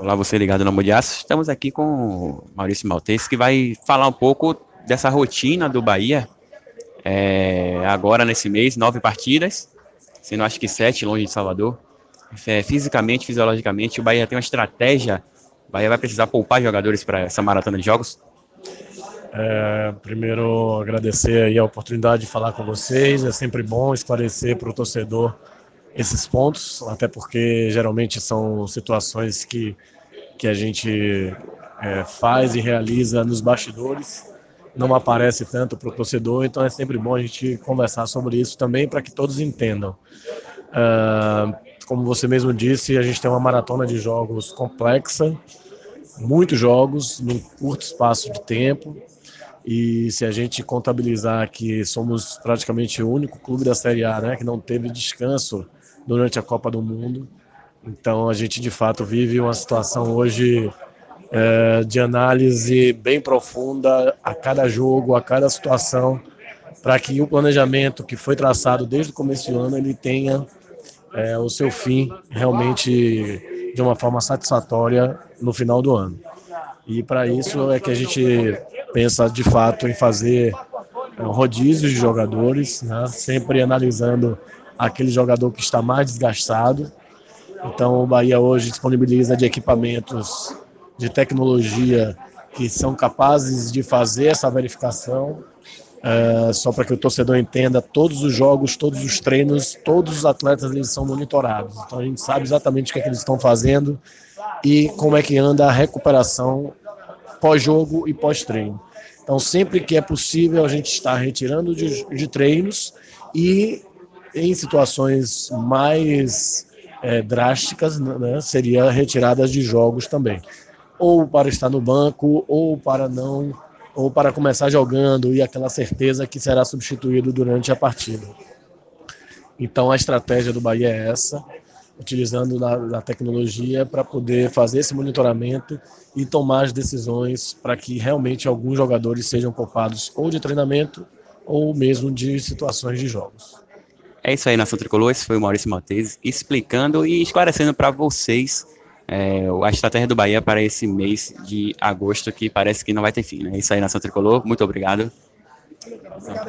Olá, você ligado no Mundiaço. Estamos aqui com Maurício Maltese, que vai falar um pouco dessa rotina do Bahia. É, agora, nesse mês, nove partidas, sendo acho que sete longe de Salvador. É, fisicamente, fisiologicamente, o Bahia tem uma estratégia. O Bahia vai precisar poupar jogadores para essa maratona de jogos? É, primeiro, agradecer aí a oportunidade de falar com vocês. É sempre bom esclarecer para o torcedor esses pontos, até porque geralmente são situações que, que a gente é, faz e realiza nos bastidores, não aparece tanto para o torcedor, então é sempre bom a gente conversar sobre isso também para que todos entendam. Uh, como você mesmo disse, a gente tem uma maratona de jogos complexa, muitos jogos num curto espaço de tempo. E se a gente contabilizar que somos praticamente o único clube da Série A né, que não teve descanso durante a Copa do Mundo. Então a gente de fato vive uma situação hoje é, de análise bem profunda a cada jogo, a cada situação, para que o planejamento que foi traçado desde o começo do ano ele tenha é, o seu fim realmente de uma forma satisfatória no final do ano. E para isso é que a gente pensa de fato em fazer é, rodízios de jogadores, né, sempre analisando aquele jogador que está mais desgastado. Então o Bahia hoje disponibiliza de equipamentos de tecnologia que são capazes de fazer essa verificação. É, só para que o torcedor entenda, todos os jogos, todos os treinos, todos os atletas eles são monitorados. Então a gente sabe exatamente o que, é que eles estão fazendo e como é que anda a recuperação pós-jogo e pós-treino. Então sempre que é possível a gente está retirando de, de treinos e em situações mais é, drásticas, né, seria retiradas de jogos também. Ou para estar no banco, ou para não, ou para começar jogando e aquela certeza que será substituído durante a partida. Então a estratégia do Bahia é essa, utilizando a, a tecnologia para poder fazer esse monitoramento e tomar as decisões para que realmente alguns jogadores sejam poupados ou de treinamento ou mesmo de situações de jogos. É isso aí, Nação Tricolor. Esse foi o Maurício Maltese explicando e esclarecendo para vocês é, a estratégia do Bahia para esse mês de agosto, que parece que não vai ter fim. Né? É isso aí, Nação Tricolor. Muito obrigado.